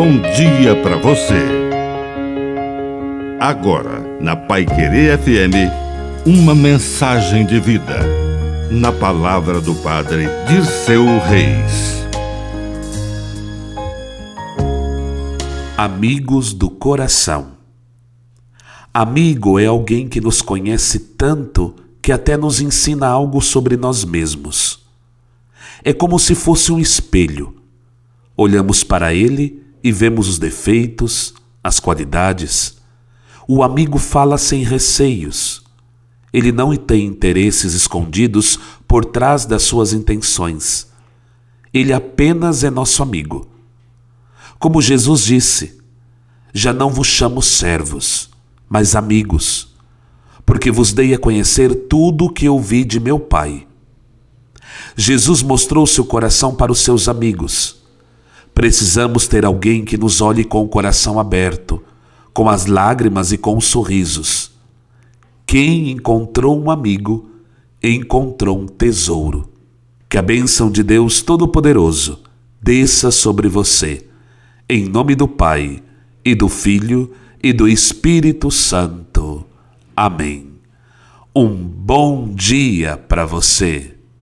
bom dia para você. Agora, na Pai Querer FM, uma mensagem de vida. Na palavra do Padre de seu Reis. Amigos do coração. Amigo é alguém que nos conhece tanto que até nos ensina algo sobre nós mesmos. É como se fosse um espelho. Olhamos para ele e vemos os defeitos, as qualidades. O amigo fala sem receios. Ele não tem interesses escondidos por trás das suas intenções. Ele apenas é nosso amigo. Como Jesus disse: Já não vos chamo servos mas amigos, porque vos dei a conhecer tudo o que ouvi de meu Pai. Jesus mostrou seu coração para os seus amigos. Precisamos ter alguém que nos olhe com o coração aberto, com as lágrimas e com os sorrisos. Quem encontrou um amigo, encontrou um tesouro. Que a bênção de Deus Todo-Poderoso desça sobre você. Em nome do Pai, e do Filho, e do Espírito Santo. Amém. Um bom dia para você.